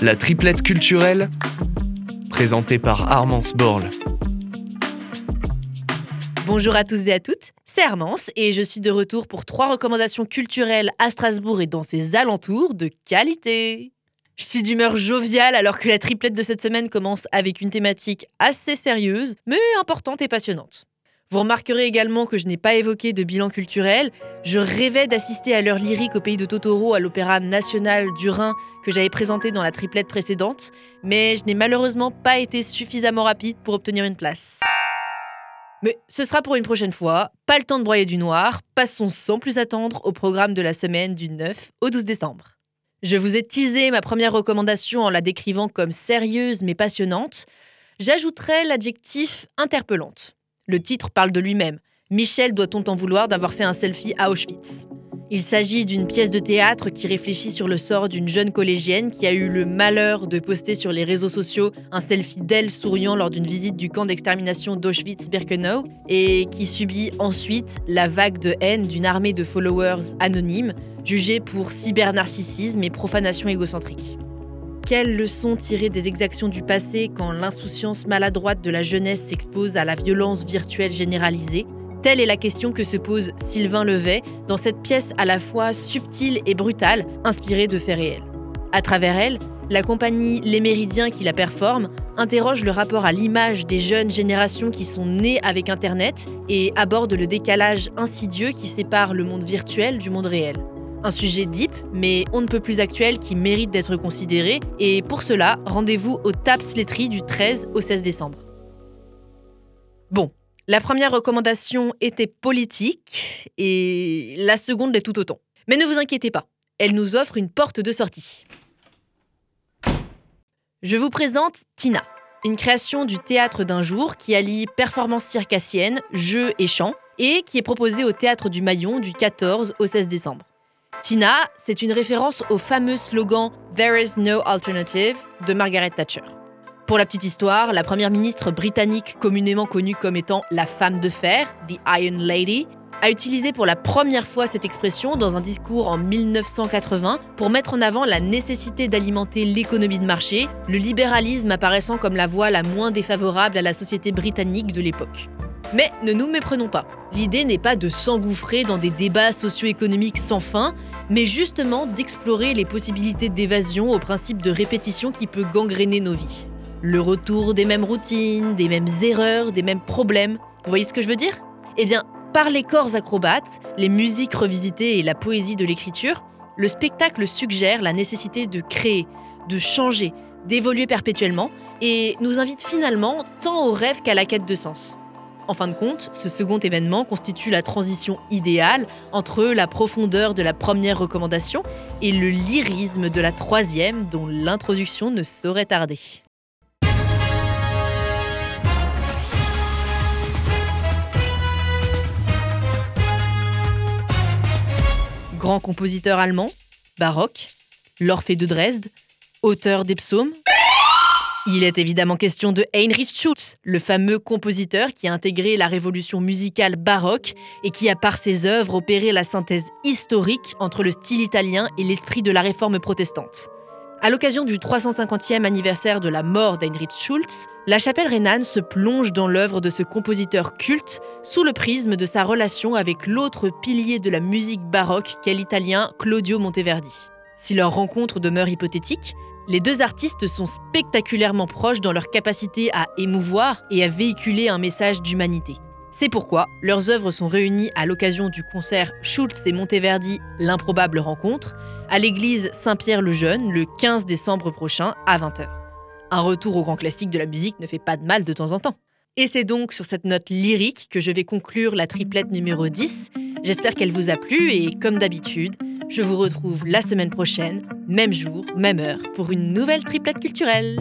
La triplette culturelle, présentée par Armance Borle. Bonjour à tous et à toutes, c'est Armance et je suis de retour pour trois recommandations culturelles à Strasbourg et dans ses alentours de qualité. Je suis d'humeur joviale alors que la triplette de cette semaine commence avec une thématique assez sérieuse, mais importante et passionnante. Vous remarquerez également que je n'ai pas évoqué de bilan culturel. Je rêvais d'assister à l'heure lyrique au pays de Totoro à l'Opéra national du Rhin que j'avais présenté dans la triplette précédente, mais je n'ai malheureusement pas été suffisamment rapide pour obtenir une place. Mais ce sera pour une prochaine fois, pas le temps de broyer du noir, passons sans plus attendre au programme de la semaine du 9 au 12 décembre. Je vous ai teasé ma première recommandation en la décrivant comme sérieuse mais passionnante. J'ajouterai l'adjectif interpellante. Le titre parle de lui-même. Michel doit-on en vouloir d'avoir fait un selfie à Auschwitz? Il s'agit d'une pièce de théâtre qui réfléchit sur le sort d'une jeune collégienne qui a eu le malheur de poster sur les réseaux sociaux un selfie d'elle souriant lors d'une visite du camp d'extermination d'Auschwitz-Birkenau et qui subit ensuite la vague de haine d'une armée de followers anonymes jugés pour cybernarcissisme et profanation égocentrique. Quelles leçons tirer des exactions du passé quand l'insouciance maladroite de la jeunesse s'expose à la violence virtuelle généralisée? Telle est la question que se pose Sylvain Levet dans cette pièce à la fois subtile et brutale, inspirée de faits réels. À travers elle, la compagnie Les Méridiens qui la performe interroge le rapport à l'image des jeunes générations qui sont nées avec Internet et aborde le décalage insidieux qui sépare le monde virtuel du monde réel. Un sujet deep, mais on ne peut plus actuel qui mérite d'être considéré. Et pour cela, rendez-vous au TAPS Letterie du 13 au 16 décembre. Bon, la première recommandation était politique et la seconde l'est tout autant. Mais ne vous inquiétez pas, elle nous offre une porte de sortie. Je vous présente Tina, une création du théâtre d'un jour qui allie performance circassienne, jeu et chant, et qui est proposée au théâtre du Maillon du 14 au 16 décembre. Tina, c'est une référence au fameux slogan There is no alternative de Margaret Thatcher. Pour la petite histoire, la première ministre britannique communément connue comme étant la femme de fer, The Iron Lady, a utilisé pour la première fois cette expression dans un discours en 1980 pour mettre en avant la nécessité d'alimenter l'économie de marché, le libéralisme apparaissant comme la voie la moins défavorable à la société britannique de l'époque. Mais ne nous méprenons pas. L'idée n'est pas de s'engouffrer dans des débats socio-économiques sans fin, mais justement d'explorer les possibilités d'évasion au principe de répétition qui peut gangréner nos vies. Le retour des mêmes routines, des mêmes erreurs, des mêmes problèmes. Vous voyez ce que je veux dire? Eh bien, par les corps acrobates, les musiques revisitées et la poésie de l'écriture, le spectacle suggère la nécessité de créer, de changer, d'évoluer perpétuellement, et nous invite finalement tant au rêve qu'à la quête de sens. En fin de compte, ce second événement constitue la transition idéale entre la profondeur de la première recommandation et le lyrisme de la troisième dont l'introduction ne saurait tarder. Grand compositeur allemand, baroque, l'Orphée de Dresde, auteur des psaumes, il est évidemment question de Heinrich Schulz, le fameux compositeur qui a intégré la révolution musicale baroque et qui a par ses œuvres opéré la synthèse historique entre le style italien et l'esprit de la réforme protestante. À l'occasion du 350e anniversaire de la mort d'Heinrich Schulz, la chapelle rhénane se plonge dans l'œuvre de ce compositeur culte sous le prisme de sa relation avec l'autre pilier de la musique baroque qu'est l'italien Claudio Monteverdi. Si leur rencontre demeure hypothétique, les deux artistes sont spectaculairement proches dans leur capacité à émouvoir et à véhiculer un message d'humanité. C'est pourquoi leurs œuvres sont réunies à l'occasion du concert Schultz et Monteverdi L'improbable rencontre à l'église Saint-Pierre-le-Jeune le 15 décembre prochain à 20h. Un retour au grand classique de la musique ne fait pas de mal de temps en temps. Et c'est donc sur cette note lyrique que je vais conclure la triplette numéro 10. J'espère qu'elle vous a plu et comme d'habitude, je vous retrouve la semaine prochaine, même jour, même heure, pour une nouvelle triplette culturelle.